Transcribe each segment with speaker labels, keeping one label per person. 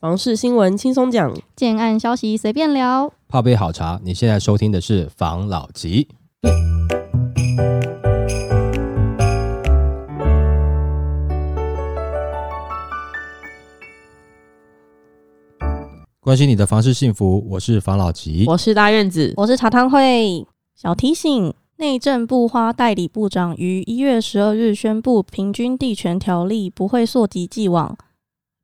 Speaker 1: 房事新闻轻松讲，
Speaker 2: 建案消息随便聊。
Speaker 3: 泡杯好茶，你现在收听的是房老吉。关心你的房事幸福，我是房老吉，
Speaker 1: 我是大院子，
Speaker 2: 我是茶汤会。小提醒。内政部花代理部长于一月十二日宣布，平均地权条例不会溯及既往。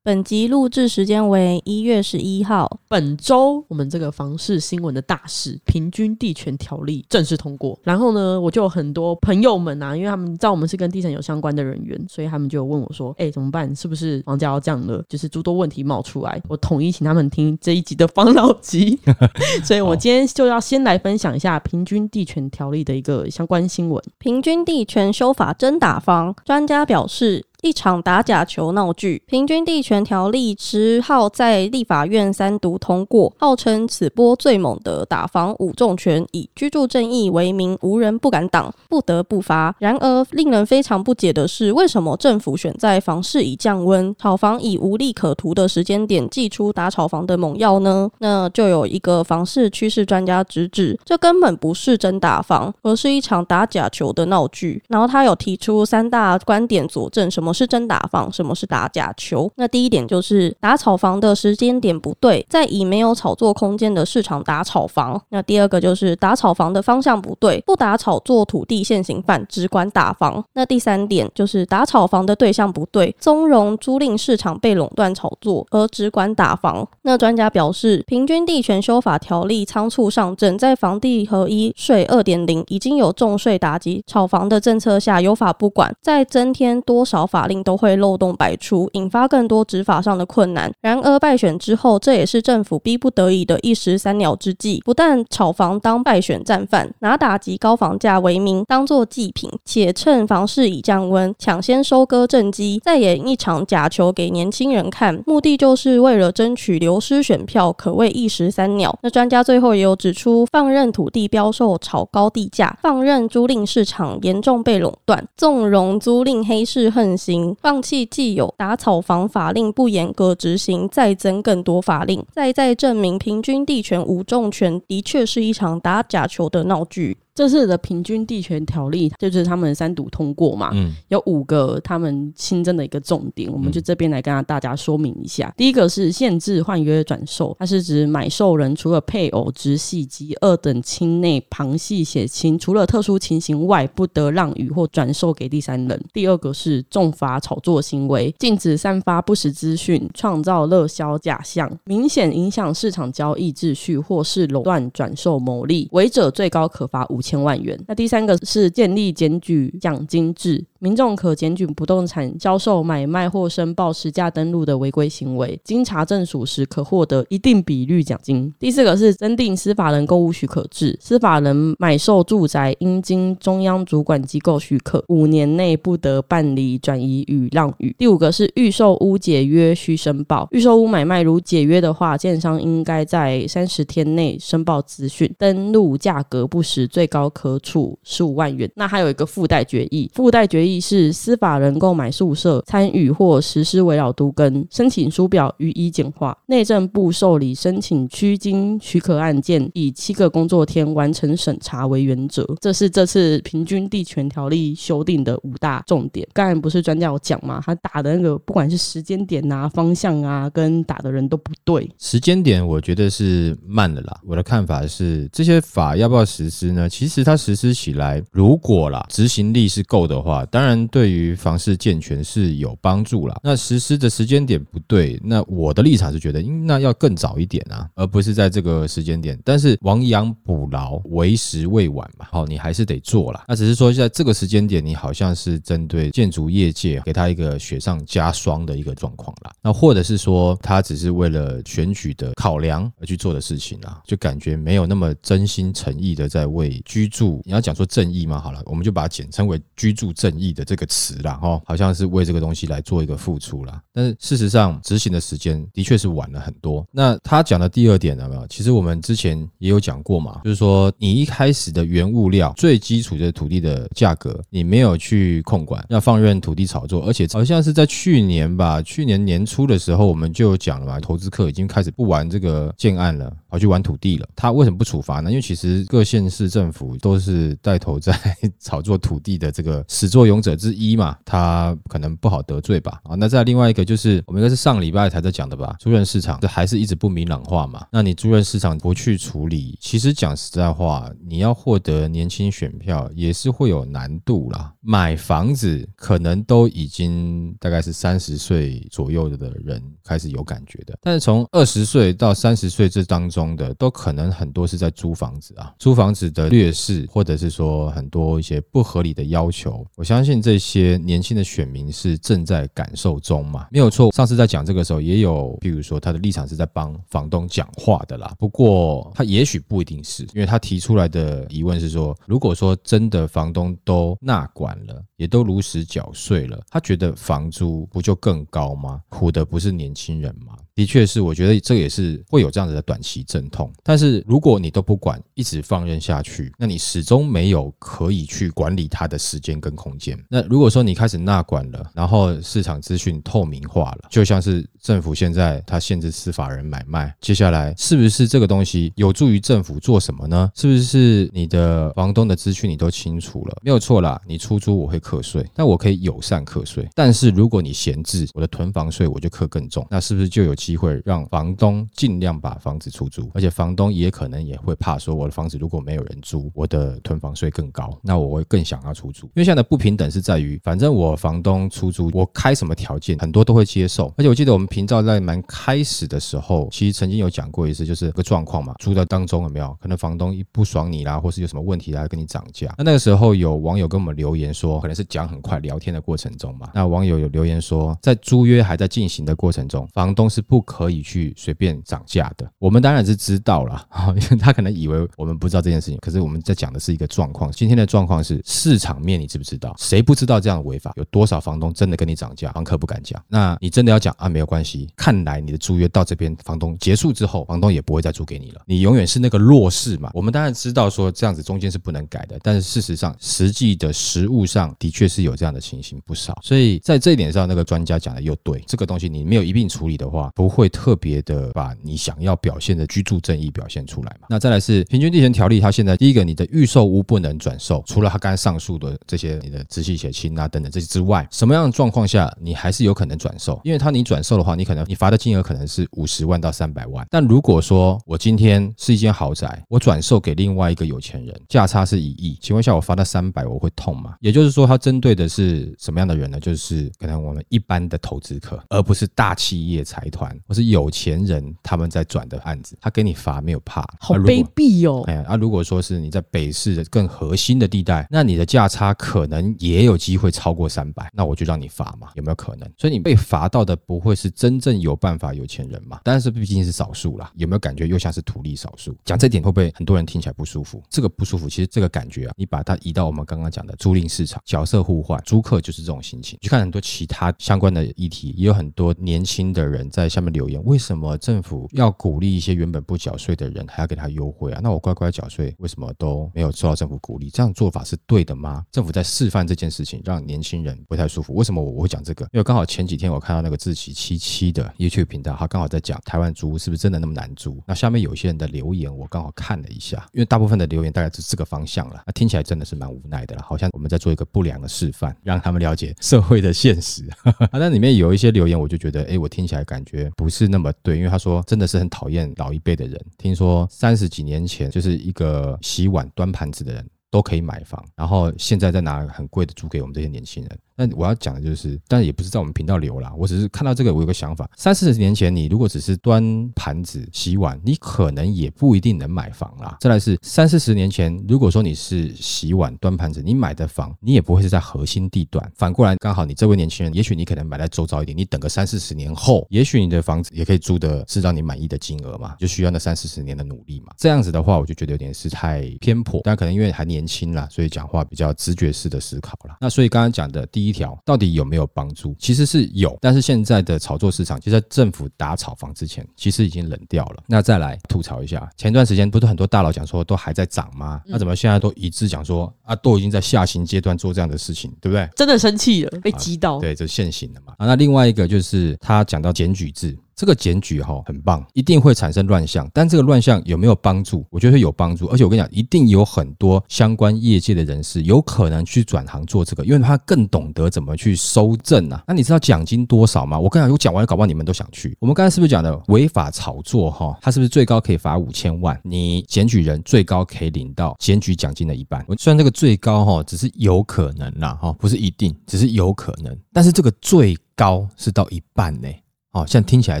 Speaker 2: 本集录制时间为一月十一号。
Speaker 1: 本周我们这个房事新闻的大事，平均地权条例正式通过。然后呢，我就有很多朋友们啊，因为他们知道我们是跟地产有相关的人员，所以他们就问我说：“哎、欸，怎么办？是不是房价要降了？就是诸多问题冒出来。”我统一请他们听这一集的房老吉。所以我今天就要先来分享一下平均地权条例的一个相关新闻。
Speaker 2: 平均地权修法真打方，专家表示。一场打假球闹剧，平均地权条例十号在立法院三读通过，号称此波最猛的打房五重拳，以居住正义为名，无人不敢挡，不得不发。然而，令人非常不解的是，为什么政府选在房市已降温、炒房已无利可图的时间点，祭出打炒房的猛药呢？那就有一个房市趋势专家直指，这根本不是真打房，而是一场打假球的闹剧。然后他有提出三大观点佐证，什么？是真打房，什么是打假球？那第一点就是打炒房的时间点不对，在以没有炒作空间的市场打炒房。那第二个就是打炒房的方向不对，不打炒作土地现行犯，只管打房。那第三点就是打炒房的对象不对，纵容租赁市场被垄断炒作，而只管打房。那专家表示，平均地权修法条例仓促上阵，在房地合一税二点零已经有重税打击炒房的政策下，有法不管，再增添多少法令都会漏洞百出，引发更多执法上的困难。然而败选之后，这也是政府逼不得已的一石三鸟之计。不但炒房当败选战犯，拿打击高房价为名当做祭品，且趁房市已降温，抢先收割政绩，再演一场假球给年轻人看，目的就是为了争取流失选票，可谓一石三鸟。那专家最后也有指出，放任土地标售炒高地价，放任租赁市场严重被垄断，纵容租赁黑市横行。放弃既有打草房法令不严格执行，再增更多法令，再再证明平均地权无重权的确是一场打假球的闹剧。
Speaker 1: 这次的平均地权条例就是他们三读通过嘛，嗯，有五个他们新增的一个重点，我们就这边来跟大家说明一下。第一个是限制换约转售，它是指买受人除了配偶、直系及二等亲内旁系血亲，除了特殊情形外，不得让与或转售给第三人。第二个是重罚炒作行为，禁止散发不实资讯，创造热销假象，明显影响市场交易秩序，或是垄断转售牟利，违者最高可罚五千万元。那第三个是建立检举奖金制。民众可检举不动产销售、买卖或申报实价登录的违规行为，经查证属实，可获得一定比率奖金。第四个是增订司法人购屋许可制，司法人买售住宅应经中央主管机构许可，五年内不得办理转移与让与。第五个是预售屋解约需申报，预售屋买卖如解约的话，建商应该在三十天内申报资讯，登录价格不实，最高可处十五万元。那还有一个附带决议，附带决议。是司法人购买宿舍参与或实施围绕都更申请书表予以简化，内政部受理申请区经许可案件以七个工作天完成审查为原则。这是这次平均地权条例修订的五大重点。刚才不是专家有讲吗？他打的那个不管是时间点啊、方向啊，跟打的人都不对。
Speaker 3: 时间点我觉得是慢了啦。我的看法是，这些法要不要实施呢？其实它实施起来，如果啦执行力是够的话，当然。当然，对于房市健全是有帮助啦。那实施的时间点不对，那我的立场是觉得，那要更早一点啊，而不是在这个时间点。但是亡羊补牢，为时未晚嘛。好，你还是得做啦。那只是说，在这个时间点，你好像是针对建筑业界给他一个雪上加霜的一个状况啦。那或者是说，他只是为了选举的考量而去做的事情啊，就感觉没有那么真心诚意的在为居住。你要讲说正义吗？好了，我们就把它简称为居住正义。益的这个词啦，哈，好像是为这个东西来做一个付出啦。但是事实上执行的时间的确是晚了很多。那他讲的第二点有没有？其实我们之前也有讲过嘛，就是说你一开始的原物料最基础的土地的价格，你没有去控管，要放任土地炒作，而且好像是在去年吧，去年年初的时候我们就讲了嘛，投资客已经开始不玩这个建案了，跑去玩土地了。他为什么不处罚呢？因为其实各县市政府都是带头在 炒作土地的这个始作俑者之一嘛，他可能不好得罪吧。啊，那再另外一个就是我们应该是上礼拜才在讲的吧，租赁市场这还是一直不明朗化嘛。那你租赁市场不去处理，其实讲实在话，你要获得年轻选票也是会有难度啦。买房子可能都已经大概是三十岁左右的人开始有感觉的，但是从二十岁到三十岁这当中的，都可能很多是在租房子啊，租房子的劣势，或者是说很多一些不合理的要求，我相信相信这些年轻的选民是正在感受中嘛，没有错。上次在讲这个时候，也有，比如说他的立场是在帮房东讲话的啦，不过他也许不一定是，因为他提出来的疑问是说，如果说真的房东都纳管了，也都如实缴税了，他觉得房租不就更高吗？苦的不是年轻人吗？的确是，我觉得这也是会有这样子的短期阵痛。但是如果你都不管，一直放任下去，那你始终没有可以去管理它的时间跟空间。那如果说你开始纳管了，然后市场资讯透明化了，就像是政府现在它限制司法人买卖，接下来是不是这个东西有助于政府做什么呢？是不是你的房东的资讯你都清楚了？没有错啦，你出租我会课税，但我可以友善课税。但是如果你闲置，我的囤房税我就课更重，那是不是就有？机会让房东尽量把房子出租，而且房东也可能也会怕说，我的房子如果没有人租，我的囤房税更高，那我会更想要出租。因为现在的不平等是在于，反正我房东出租，我开什么条件，很多都会接受。而且我记得我们频道在蛮开始的时候，其实曾经有讲过一次，就是个状况嘛，租的当中有没有可能房东一不爽你啦，或是有什么问题来跟你涨价？那那个时候有网友跟我们留言说，可能是讲很快聊天的过程中嘛，那网友有留言说，在租约还在进行的过程中，房东是不。不可以去随便涨价的。我们当然是知道了，因为他可能以为我们不知道这件事情。可是我们在讲的是一个状况。今天的状况是市场面，你知不知道？谁不知道这样的违法？有多少房东真的跟你涨价，房客不敢讲？那你真的要讲啊？没有关系。看来你的租约到这边，房东结束之后，房东也不会再租给你了。你永远是那个弱势嘛。我们当然知道说这样子中间是不能改的，但是事实上，实际的实物上的确是有这样的情形不少。所以在这一点上，那个专家讲的又对。这个东西你没有一并处理的话，不会特别的把你想要表现的居住正义表现出来嘛。那再来是平均地权条例，它现在第一个，你的预售屋不能转售，除了他刚才上述的这些，你的直系血亲啊等等这些之外，什么样的状况下你还是有可能转售？因为他你转售的话，你可能你罚的金额可能是五十万到三百万。但如果说我今天是一间豪宅，我转售给另外一个有钱人，价差是一亿，请问一下我罚他三百，我会痛吗？也就是说，他针对的是什么样的人呢？就是可能我们一般的投资客，而不是大企业财团或是有。钱人他们在转的案子，他给你罚没有怕，
Speaker 1: 好卑鄙哦！
Speaker 3: 哎呀，啊，如果说是你在北市的更核心的地带，那你的价差可能也有机会超过三百，那我就让你罚嘛，有没有可能？所以你被罚到的不会是真正有办法有钱人嘛？但是毕竟是少数啦，有没有感觉又像是图利少数？讲这点会不会很多人听起来不舒服？这个不舒服，其实这个感觉啊，你把它移到我们刚刚讲的租赁市场，角色互换，租客就是这种心情。去看很多其他相关的议题，也有很多年轻的人在下面们留言。为什么政府要鼓励一些原本不缴税的人，还要给他优惠啊？那我乖乖缴税，为什么都没有受到政府鼓励？这样做法是对的吗？政府在示范这件事情，让年轻人不太舒服。为什么我会讲这个？因为刚好前几天我看到那个志祺七七的 YouTube 频道，他刚好在讲台湾租屋是不是真的那么难租？那下面有些人的留言，我刚好看了一下，因为大部分的留言大概是这个方向了。那听起来真的是蛮无奈的了，好像我们在做一个不良的示范，让他们了解社会的现实。啊，那里面有一些留言，我就觉得，哎，我听起来感觉不是那么对。因为他说真的是很讨厌老一辈的人。听说三十几年前就是一个洗碗端盘子的人都可以买房，然后现在再拿很贵的租给我们这些年轻人。那我要讲的就是，但也不是在我们频道留啦，我只是看到这个，我有个想法：三四十年前，你如果只是端盘子、洗碗，你可能也不一定能买房啦。再来是三四十年前，如果说你是洗碗、端盘子，你买的房，你也不会是在核心地段。反过来，刚好你这位年轻人，也许你可能买在周遭一点，你等个三四十年后，也许你的房子也可以租的是让你满意的金额嘛，就需要那三四十年的努力嘛。这样子的话，我就觉得有点是太偏颇，但可能因为还年年轻啦，所以讲话比较直觉式的思考啦。那所以刚刚讲的第一条，到底有没有帮助？其实是有，但是现在的炒作市场，其实在政府打炒房之前，其实已经冷掉了。那再来吐槽一下，前段时间不是很多大佬讲说都还在涨吗？那怎么现在都一致讲说啊，都已经在下行阶段做这样的事情，对不对？
Speaker 1: 真的生气了，被激到。
Speaker 3: 啊、对，这现行的嘛。啊，那另外一个就是他讲到检举制。这个检举哈很棒，一定会产生乱象，但这个乱象有没有帮助？我觉得有帮助，而且我跟你讲，一定有很多相关业界的人士有可能去转行做这个，因为他更懂得怎么去收证啊。那你知道奖金多少吗？我跟你讲，我讲完搞不好你们都想去。我们刚才是不是讲的违法炒作哈？他是不是最高可以罚五千万？你检举人最高可以领到检举奖金的一半。我虽然这个最高哈只是有可能啦哈，不是一定，只是有可能，但是这个最高是到一半呢。哦，现在听起来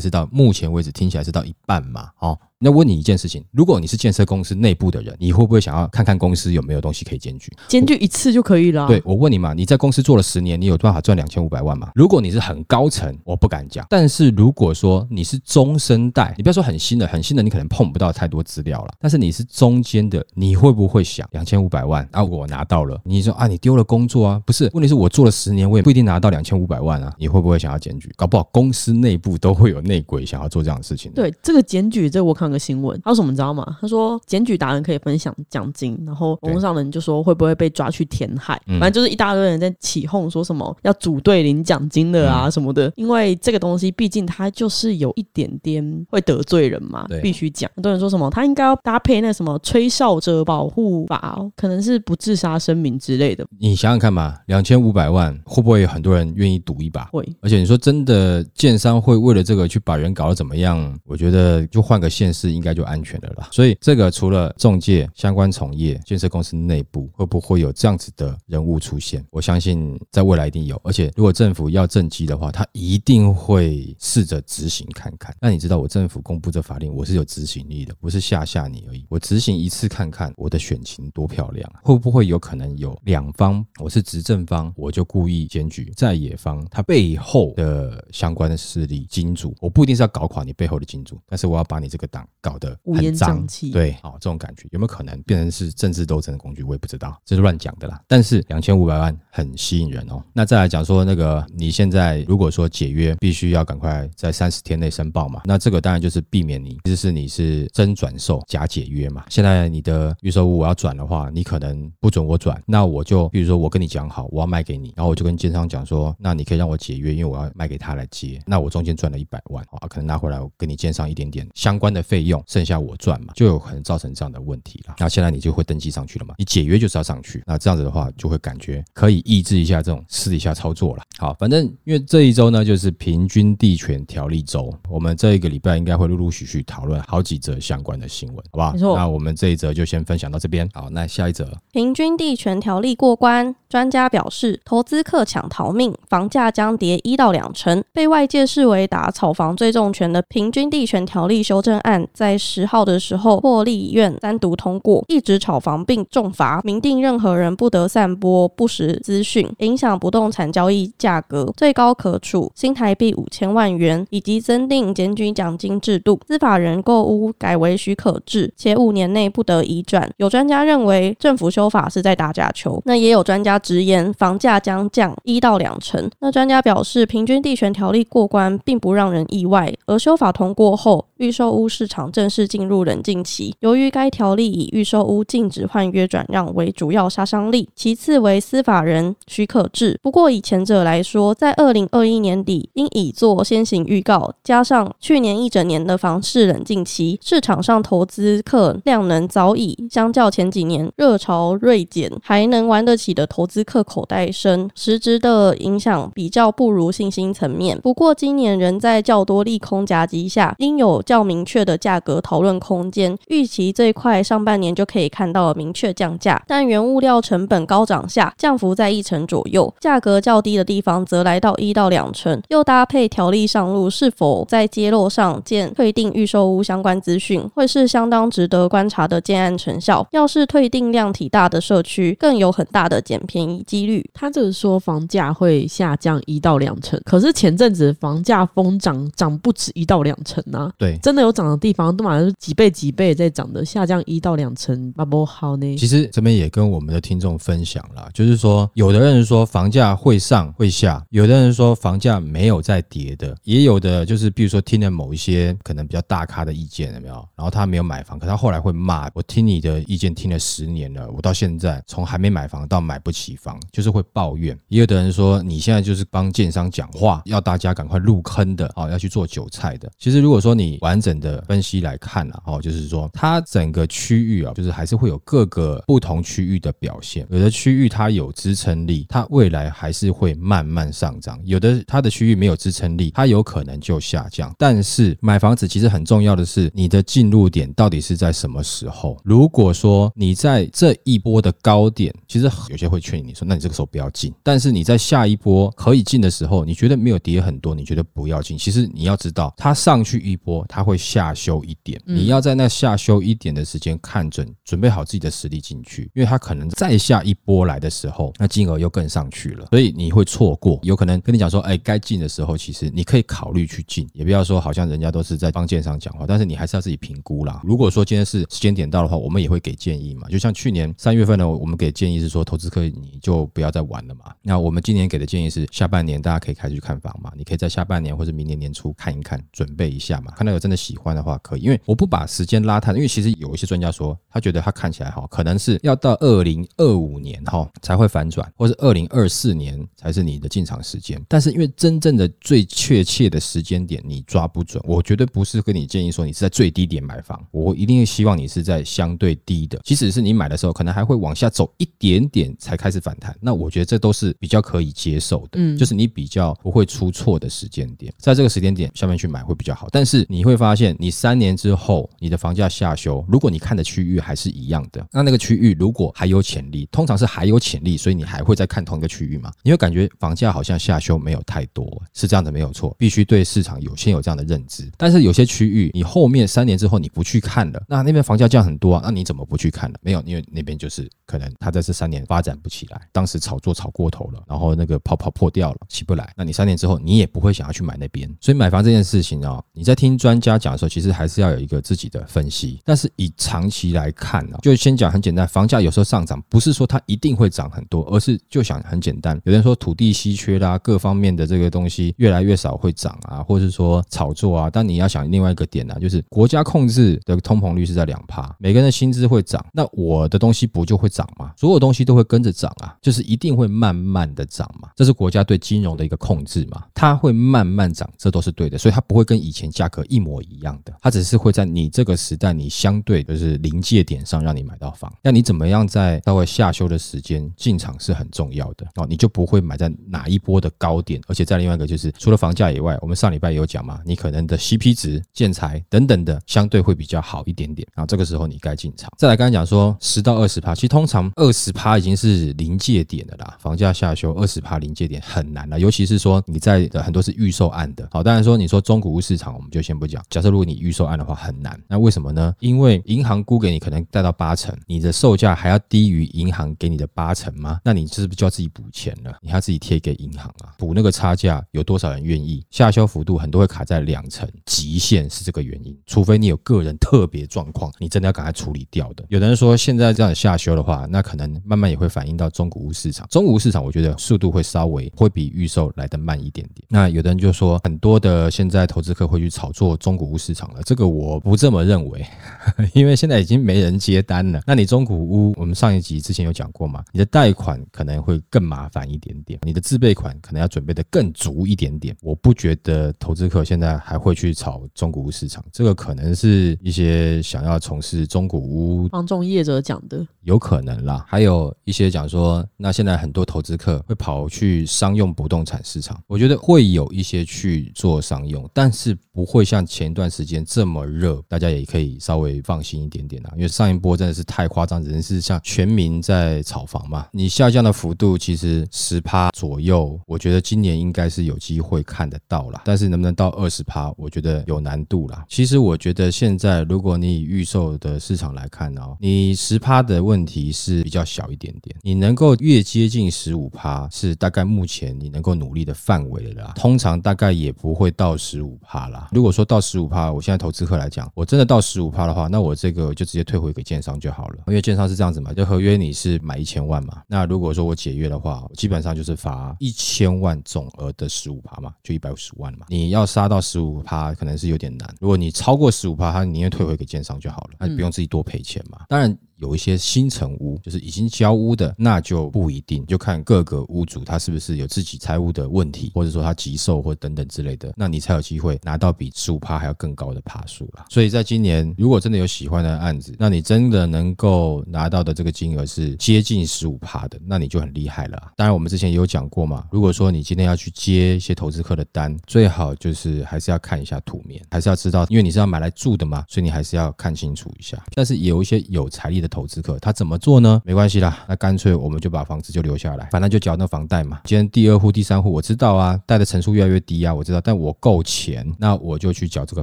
Speaker 3: 是到目前为止听起来是到一半嘛，哦。那问你一件事情，如果你是建设公司内部的人，你会不会想要看看公司有没有东西可以检举？
Speaker 1: 检举一次就可以了。
Speaker 3: 对，我问你嘛，你在公司做了十年，你有办法赚两千五百万吗？如果你是很高层，我不敢讲。但是如果说你是中生代，你不要说很新的，很新的你可能碰不到太多资料了。但是你是中间的，你会不会想两千五百万啊？我拿到了，你说啊，你丢了工作啊？不是，问题是我做了十年，我也不一定拿到两千五百万啊。你会不会想要检举？搞不好公司内部都会有内鬼想要做这样的事情。
Speaker 1: 对，这个检举，这个我看个新闻，他说什么？你知道吗？他说检举达人可以分享奖金，然后网络上的人就说会不会被抓去填海？反正就是一大堆人在起哄，说什么要组队领奖金的啊什么的。因为这个东西毕竟它就是有一点点会得罪人嘛，必须讲。很多人说什么他应该要搭配那什么吹哨者保护法，可能是不自杀声明之类的。
Speaker 3: 你想想看嘛，两千五百万会不会有很多人愿意赌一把？
Speaker 1: 会。
Speaker 3: 而且你说真的，建商会为了这个去把人搞得怎么样？我觉得就换个县市应该就安全了。所以这个除了中介相关从业，建设公司内部会不会有这样子的人物出现？我相信在未来一定有。而且如果政府要政绩的话，他一定会试着执行看看。那你知道我政府公布这法令，我是有执行力的，不是吓吓你而已。我执行一次看看我的选情多漂亮，会不会有可能有两方？我是执政方，我就故意检举在野方，他背后的相关的势力金主，我不一定是要搞垮你背后的金主，但是我要把你这个党搞得很。脏气对，好，这种感觉有没有可能变成是政治斗争的工具？我也不知道，这是乱讲的啦。但是两千五百万很吸引人哦。那再来讲说那个，你现在如果说解约，必须要赶快在三十天内申报嘛。那这个当然就是避免你，其实是你是真转售假解约嘛。现在你的预售屋我要转的话，你可能不准我转，那我就比如说我跟你讲好，我要卖给你，然后我就跟建商讲说，那你可以让我解约，因为我要卖给他来接。那我中间赚了一百万啊，可能拿回来我跟你建商一点点相关的费用，剩下我赚嘛。就有可能造成这样的问题了。那现在你就会登记上去了嘛？你解约就是要上去。那这样子的话，就会感觉可以抑制一下这种私底下操作了。好，反正因为这一周呢，就是平均地权条例周，我们这一个礼拜应该会陆陆续续讨论好几则相关的新闻，好不好？没错。那我们这一则就先分享到这边。好，那下一则，
Speaker 2: 平均地权条例过关，专家表示投资客抢逃命，房价将跌一到两成。被外界视为打炒房最重拳的平均地权条例修正案，在十号的时候获立院单独通过，一直炒房并重罚，明定任何人不得散播不实资讯，影响不动产交易价格，最高可处新台币五千万元，以及增订检举奖金制度。司法人购屋改为许可制，且五年内不得移转。有专家认为政府修法是在打假球，那也有专家直言房价将降一到两成。那专家表示，平均地权条例过关并不让人意外，而修法通过后，预售屋市场正式进入冷静期。由于该条例以预售屋禁止换约转让为主要杀伤力，其次为司法人许可制。不过以前者来说，在二零二一年底因已做先行预告，加上去年一整年的房市冷静期，市场上投资客量能早已相较前几年热潮锐减，还能玩得起的投资客口袋深，实质的影响比较不如信心层面。不过今年仍在较多利空夹击下，应有较明确的价格讨论空间。预期最快上半年就可以看到明确降价，但原物料成本高涨下，降幅在一成左右，价格较低的地方则来到一到两成。又搭配条例上路，是否在揭露上见退订预售屋相关资讯，会是相当值得观察的建案成效。要是退订量体大的社区，更有很大的捡便宜几率。
Speaker 1: 他这是说房价会下降一到两成，可是前阵子房价疯涨，涨不止一到两成啊。
Speaker 3: 对，
Speaker 1: 真的有涨的地
Speaker 4: 方都马上几倍几倍在涨的，下降一到两成，那不好呢？
Speaker 3: 其实这边也跟我们的听众分享了，就是说，有的人说房价会上会下，有的人说房价没有在跌的，也有的就是比如说听了某一些可能比较大咖的意见，有没有？然后他没有买房，可他后来会骂我，听你的意见听了十年了，我到现在从还没买房到买不起房，就是会抱怨。也有的人说你现在就是帮建商讲话，要大家赶快入坑的哦，要去做韭菜的。其实如果说你完整的分析来看了哦，就是说它整个区域啊，就是还是会有各个不同区域的表现。有的区域它有支撑力，它未来还是会慢慢上涨；有的它的区域没有支撑力，它有可能就下降。但是买房子其实很重要的是你的进入点到底是在什么时候？如果说你在这一波的高点，其实有些会劝你说，那你这个时候不要进。但是你在下一波可以进的时候，你觉得没有跌很多，你觉得不要进。其实你要知道，它上去一波，它会下修一点。你要在那下修一点的时间看准，准备好自己的实力进去，因为它可能再下一波来的时候，那金额又更上去了，所以你会错过。有可能跟你讲说，哎，该进的时候，其实你可以考虑去进，也不要说好像人家都是在帮建商讲话，但是你还是要自己评估啦。如果说今天是时间点到的话，我们也会给建议嘛。就像去年三月份呢，我们给建议是说，投资客你就不要再玩了嘛。那我们今年给的建议是，下半年大家可以开始去看房嘛。你可以在下半年或者明年年初看一看，准备一下嘛。看到有真的喜欢的话，可以。因为我不把时间拉太，因为其实有一些专家说，他觉得他看起来哈，可能是要到二零二五年哈才会反转，或是二零二四年才是你的进场时间。但是因为真正的最确切的时间点你抓不准，我绝对不是跟你建议说你是在最低点买房，我一定希望你是在相对低的，即使是你买的时候可能还会往下走一点点才开始反弹，那我觉得这都是比较可以接受的，嗯，就是你比较不会出错的时间点，在这个时间点下面去买会比较好。但是你会会发现，你三年之后你的房价下修，如果你看的区域还是一样的，那那个区域如果还有潜力，通常是还有潜力，所以你还会再看同一个区域吗？你会感觉房价好像下修没有太多，是这样的没有错，必须对市场有先有这样的认知。但是有些区域你后面三年之后你不去看了，那那边房价降很多啊，那你怎么不去看了？没有，因为那边就是可能它在这三年发展不起来，当时炒作炒过头了，然后那个泡泡破掉了，起不来。那你三年之后你也不会想要去买那边。所以买房这件事情啊，你在听专家讲的时候，其实还是要有一个自己的分析。但是以长期来看呢，就先讲很简单，房价有时候上涨，不是说它一定会涨很多，而是就想很简单。有人说土地稀缺啦，各方面的这个东西越来越少会涨啊，或是说炒作啊。但你要想另外一个点呢，就是国家控制的通膨率是在两趴，每个人的薪资会涨，那我的东西不就会涨吗？所有东西都会跟着涨啊，就是一定会慢慢的涨嘛。这是国家对金融的一个控制嘛，它会慢慢涨，这都是对的，所以它不会跟以前价格一模我一样的，它只是会在你这个时代，你相对就是临界点上让你买到房。那你怎么样在稍微下修的时间进场是很重要的哦，你就不会买在哪一波的高点，而且在另外一个就是除了房价以外，我们上礼拜有讲嘛，你可能的 CP 值、建材等等的相对会比较好一点点啊，这个时候你该进场。再来刚才讲说十到二十趴，其实通常二十趴已经是临界点的啦，房价下修二十趴临界点很难了，尤其是说你在的很多是预售案的。好，当然说你说中古屋市场，我们就先不讲。假设如果你预售案的话很难，那为什么呢？因为银行估给你可能贷到八成，你的售价还要低于银行给你的八成吗？那你是不是就要自己补钱了？你还要自己贴给银行啊？补那个差价有多少人愿意？下修幅度很多会卡在两成，极限是这个原因。除非你有个人特别状况，你真的要赶快处理掉的。有的人说现在这样下修的话，那可能慢慢也会反映到中古屋市场。中古屋市场我觉得速度会稍微会比预售来得慢一点点。那有的人就说很多的现在投资客会去炒作中古屋市场了，这个我不这么认为，因为现在已经没人接单了。那你中古屋，我们上一集之前有讲过嘛，你的贷款可能会更麻烦一点点，你的自备款可能要准备的更足一点点。我不觉得投资客现在还会去炒中古屋市场，这个可能是一些想要从事中古屋
Speaker 4: 房仲业者讲的，
Speaker 3: 有可能啦。还有一些讲说，那现在很多投资客会跑去商用不动产市场，我觉得会有一些去做商用，但是不会像前一段时间这么热，大家也可以稍微放心一点点啦。因为上一波真的是太夸张，人是像全民在炒房嘛，你下降的幅度其实十趴左右，我觉得今年应该是有机会看得到啦。但是能不能到二十趴，我觉得有难度啦。其实我觉得现在如果你以预售的市场来看哦，你十趴的问题是比较小一点点，你能够越接近十五趴，是大概目前你能够努力的范围了啦。通常大概也不会到十五趴。啦。如果说到十五趴，我现在投资客来讲，我真的到十五趴的话，那我这个就直接退回给建商就好了，因为建商是这样子嘛，就合约你是买一千万嘛，那如果说我解约的话，基本上就是罚一千万总额的十五趴嘛，就一百五十万嘛。你要杀到十五趴，可能是有点难。如果你超过十五趴，他宁愿退回给建商就好了，那你不用自己多赔钱嘛。当然。有一些新成屋，就是已经交屋的，那就不一定，就看各个屋主他是不是有自己财务的问题，或者说他急售或等等之类的，那你才有机会拿到比十五趴还要更高的趴数啦。所以在今年，如果真的有喜欢的案子，那你真的能够拿到的这个金额是接近十五趴的，那你就很厉害了。当然，我们之前也有讲过嘛，如果说你今天要去接一些投资客的单，最好就是还是要看一下图面，还是要知道，因为你是要买来住的嘛，所以你还是要看清楚一下。但是有一些有财力的。投资客他怎么做呢？没关系啦，那干脆我们就把房子就留下来，反正就缴那房贷嘛。今天第二户、第三户我知道啊，贷的成数越来越低啊，我知道，但我够钱，那我就去缴这个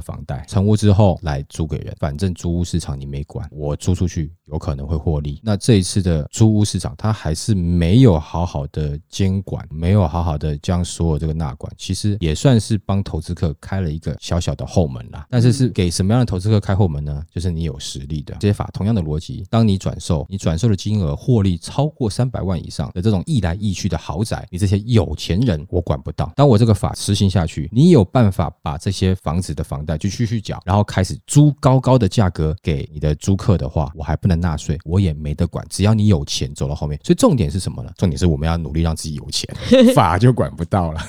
Speaker 3: 房贷。成屋之后来租给人，反正租屋市场你没管，我租出去有可能会获利。那这一次的租屋市场，它还是没有好好的监管，没有好好的将所有这个纳管，其实也算是帮投资客开了一个小小的后门啦。但是是给什么样的投资客开后门呢？就是你有实力的。这些法同样的逻辑，当你转售，你转售的金额获利超过三百万以上的这种易来易去的豪宅，你这些有钱人我管不到。当我这个法实行下去，你有办法把这些房子的房贷就继续缴，然后开始租高高的价格给你的租客的话，我还不能纳税，我也没得管。只要你有钱走到后面，所以重点是什么呢？重点是我们要努力让自己有钱，法就管不到了。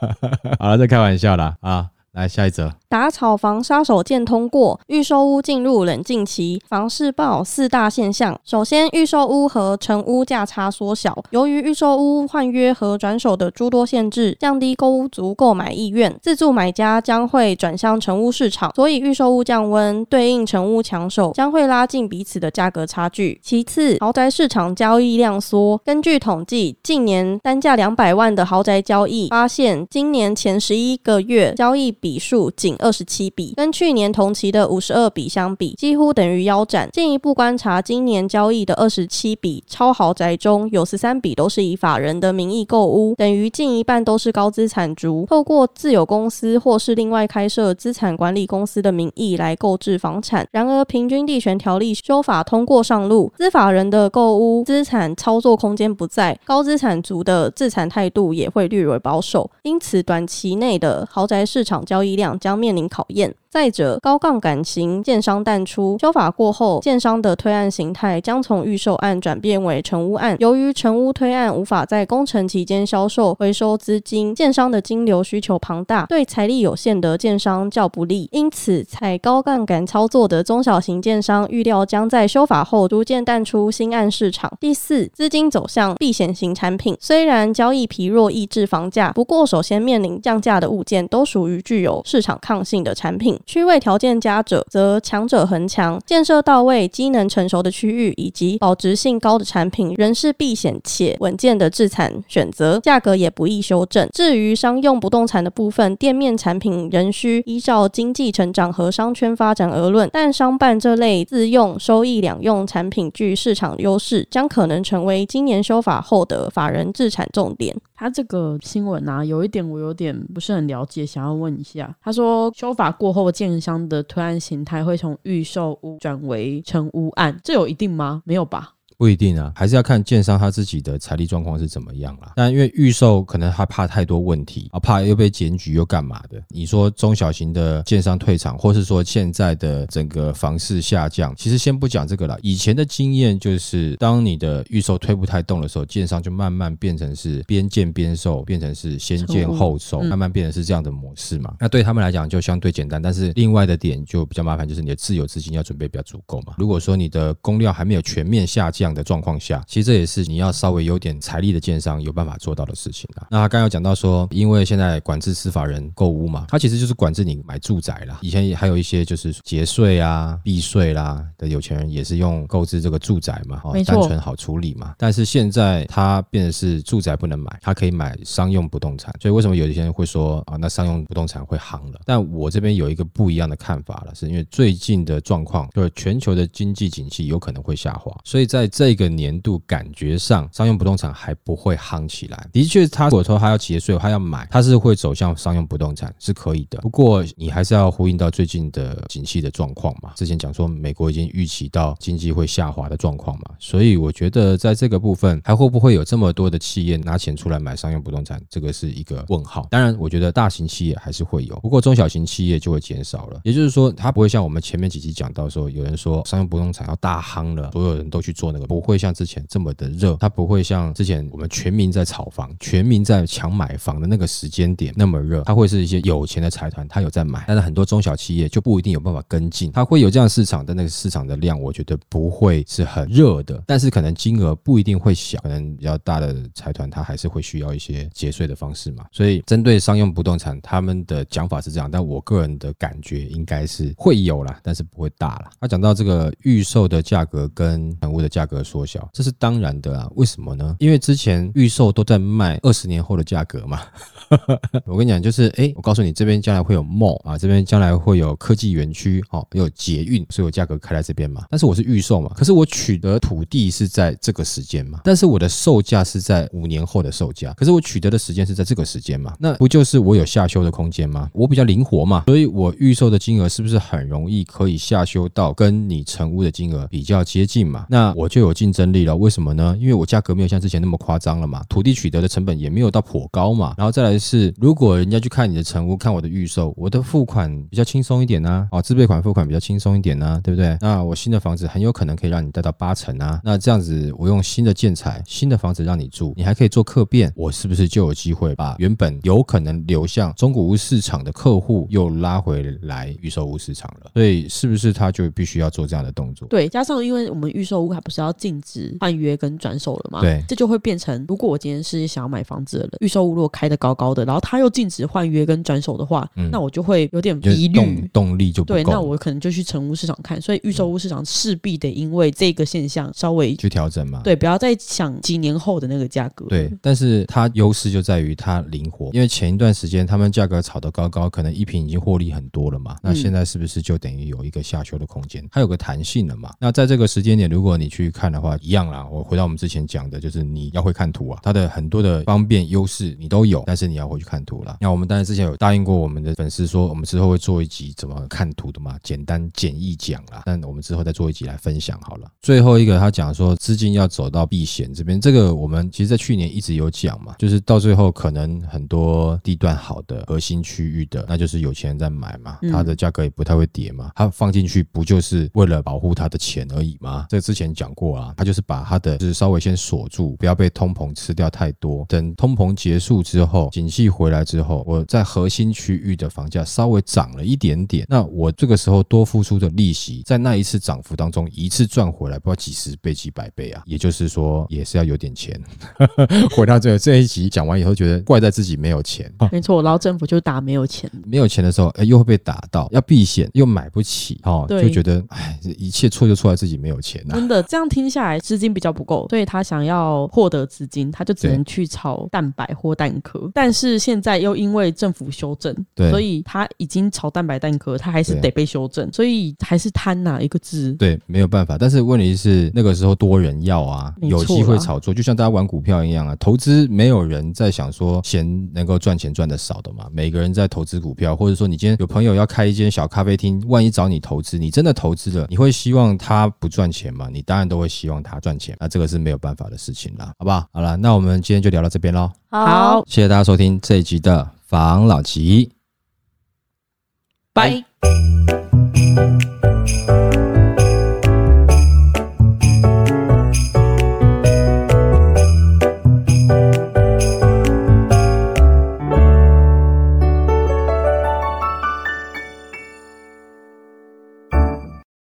Speaker 3: 好了，这开玩笑啦啊！来下一则，
Speaker 2: 打炒房杀手锏通过，预售屋进入冷静期。房市报四大现象。首先，预售屋和成屋价差缩小。由于预售屋换约和转手的诸多限制，降低购屋族购买意愿，自住买家将会转向成屋市场。所以，预售屋降温，对应成屋抢手，将会拉近彼此的价格差距。其次，豪宅市场交易量缩。根据统计，近年单价两百万的豪宅交易，发现今年前十一个月交易。笔数仅二十七笔，跟去年同期的五十二笔相比，几乎等于腰斩。进一步观察今年交易的二十七笔超豪宅中，有十三笔都是以法人的名义购屋，等于近一半都是高资产族透过自有公司或是另外开设资产管理公司的名义来购置房产。然而，平均地权条例修法通过上路，资法人的购屋资产操作空间不在，高资产族的资产态度也会略为保守，因此短期内的豪宅市场。交易量将面临考验。再者，高杠杆型建商淡出，修法过后，建商的推案形态将从预售案转变为成屋案。由于成屋推案无法在工程期间销售回收资金，建商的金流需求庞大，对财力有限的建商较不利。因此，采高杠杆操作的中小型建商预料将在修法后逐渐淡出新案市场。第四，资金走向避险型产品，虽然交易疲弱抑制房价，不过首先面临降价的物件都属于具有市场抗性的产品。区位条件佳者，则强者恒强；建设到位、机能成熟的区域以及保值性高的产品，仍是避险且稳健的置产选择，价格也不易修正。至于商用不动产的部分，店面产品仍需依照经济成长和商圈发展而论，但商办这类自用、收益两用产品具市场优势，将可能成为今年修法后的法人置产重点。
Speaker 1: 他这个新闻啊，有一点我有点不是很了解，想要问一下。他说修法过后，建商的推案形态会从预售屋转为成屋案，这有一定吗？没有吧？
Speaker 3: 不一定啊，还是要看建商他自己的财力状况是怎么样啦。但因为预售可能他怕太多问题啊，怕又被检举又干嘛的。你说中小型的建商退场，或是说现在的整个房市下降，其实先不讲这个了。以前的经验就是，当你的预售推不太动的时候，建商就慢慢变成是边建边售，变成是先建后售，慢慢变成是这样的模式嘛。那对他们来讲就相对简单，但是另外的点就比较麻烦，就是你的自有资金要准备比较足够嘛。如果说你的工料还没有全面下降，的状况下，其实这也是你要稍微有点财力的建商有办法做到的事情啊。那他刚刚有讲到说，因为现在管制司法人购屋嘛，他其实就是管制你买住宅啦。以前还有一些就是节税啊、避税啦的有钱人也是用购置这个住宅嘛，哦，单纯好处理嘛。但是现在它变的是住宅不能买，它可以买商用不动产。所以为什么有一些人会说啊，那商用不动产会行了？但我这边有一个不一样的看法了，是因为最近的状况就是全球的经济景气有可能会下滑，所以在这。这个年度感觉上商用不动产还不会夯起来。的确，他如果说他要企业税，他要买，他是会走向商用不动产是可以的。不过你还是要呼应到最近的景气的状况嘛。之前讲说美国已经预期到经济会下滑的状况嘛，所以我觉得在这个部分还会不会有这么多的企业拿钱出来买商用不动产，这个是一个问号。当然，我觉得大型企业还是会有，不过中小型企业就会减少了。也就是说，它不会像我们前面几集讲到说，有人说商用不动产要大夯了，所有人都去做那个，不会像之前这么的热，它不会像之前我们全民在炒房、全民在抢买房的那个时间点那么热。它会是一些有钱的财团，他有在买，但是很多中小企业就不一定有办法跟进。它会有这样市场的那个市场的量，我觉得不会是很热的，但是可能金额不一定会小，可能比较大的财团它还是会需要一些节税的方式嘛。所以针对商用不动产，他们的讲法是这样，但我个人的感觉应该是会有啦，但是不会大啦。他讲到这个预售的价格跟房屋的价格个缩小，这是当然的啊。为什么呢？因为之前预售都在卖二十年后的价格嘛。我跟你讲，就是哎，我告诉你，这边将来会有 mall 啊，这边将来会有科技园区，哦，有捷运，所以我价格开在这边嘛。但是我是预售嘛，可是我取得土地是在这个时间嘛，但是我的售价是在五年后的售价，可是我取得的时间是在这个时间嘛，那不就是我有下修的空间吗？我比较灵活嘛，所以我预售的金额是不是很容易可以下修到跟你成屋的金额比较接近嘛？那我就有竞争力了。为什么呢？因为我价格没有像之前那么夸张了嘛，土地取得的成本也没有到颇高嘛，然后再来。是，如果人家去看你的成屋，看我的预售，我的付款比较轻松一点呢、啊，哦，自备款付款比较轻松一点呢、对不对？那我新的房子很有可能可以让你贷到八成啊，那这样子我用新的建材、新的房子让你住，你还可以做客变，我是不是就有机会把原本有可能流向中古屋市场的客户又拉回来预售屋市场了？所以是不是他就必须要做这样的动作？
Speaker 1: 对，加上因为我们预售屋还不是要禁止换约跟转手了嘛？
Speaker 3: 对，
Speaker 1: 这就会变成，如果我今天是想要买房子的人，预售屋如果开的高高。的，然后他又禁止换约跟转手的话，嗯、那我就会有点疑虑，
Speaker 3: 动，动力就不。
Speaker 1: 对，那我可能就去成屋市场看，所以预售屋市场势必得因为这个现象稍微
Speaker 3: 去调整嘛。
Speaker 1: 对，不要再想几年后的那个价格。
Speaker 3: 对，但是它优势就在于它灵活，因为前一段时间他们价格炒得高高，可能一平已经获利很多了嘛。那现在是不是就等于有一个下修的空间？它有个弹性了嘛？那在这个时间点，如果你去看的话，一样啦。我回到我们之前讲的，就是你要会看图啊，它的很多的方便优势你都有，但是你要回去看图啦。那我们当然之前有答应过我们的粉丝说，我们之后会做一集怎么看图的嘛，简单简易讲啦。但我们之后再做一集来分享好了。最后一个他讲说资金要走到避险这边，这个我们其实在去年一直有讲嘛，就是到最后可能很多地段好的核心区域的，那就是有钱人在买嘛，它的价格也不太会跌嘛，它放进去不就是为了保护他的钱而已吗？这之前讲过啊，他就是把他的就是稍微先锁住，不要被通膨吃掉太多。等通膨结束之后，景气回来之后。我在核心区域的房价稍微涨了一点点，那我这个时候多付出的利息，在那一次涨幅当中一次赚回来，不知道几十倍、几百倍啊！也就是说，也是要有点钱。回到这个这一集讲完以后，觉得怪在自己没有钱。
Speaker 1: 没错，然后政府就打没有钱，
Speaker 3: 没有钱的时候，哎，又会被打到，要避险又买不起，哦，就觉得哎，一切错就错在自己没有钱啊！
Speaker 1: 真的，这样听下来，资金比较不够，所以他想要获得资金，他就只能去炒蛋白或蛋壳。但是现在又因为政府修正，对，所以他已经炒蛋白蛋壳，他还是得被修正，所以还是贪哪一个字？
Speaker 3: 对，没有办法。但是问题是那个时候多人要啊，有机会炒作，就像大家玩股票一样啊。投资没有人在想说钱能够赚钱赚的少的嘛，每个人在投资股票，或者说你今天有朋友要开一间小咖啡厅，万一找你投资，你真的投资了，你会希望他不赚钱吗？你当然都会希望他赚钱，那这个是没有办法的事情啦，好不好？好了，那我们今天就聊到这边喽。
Speaker 1: 好，
Speaker 3: 谢谢大家收听这一集的。房老吉，
Speaker 1: 拜。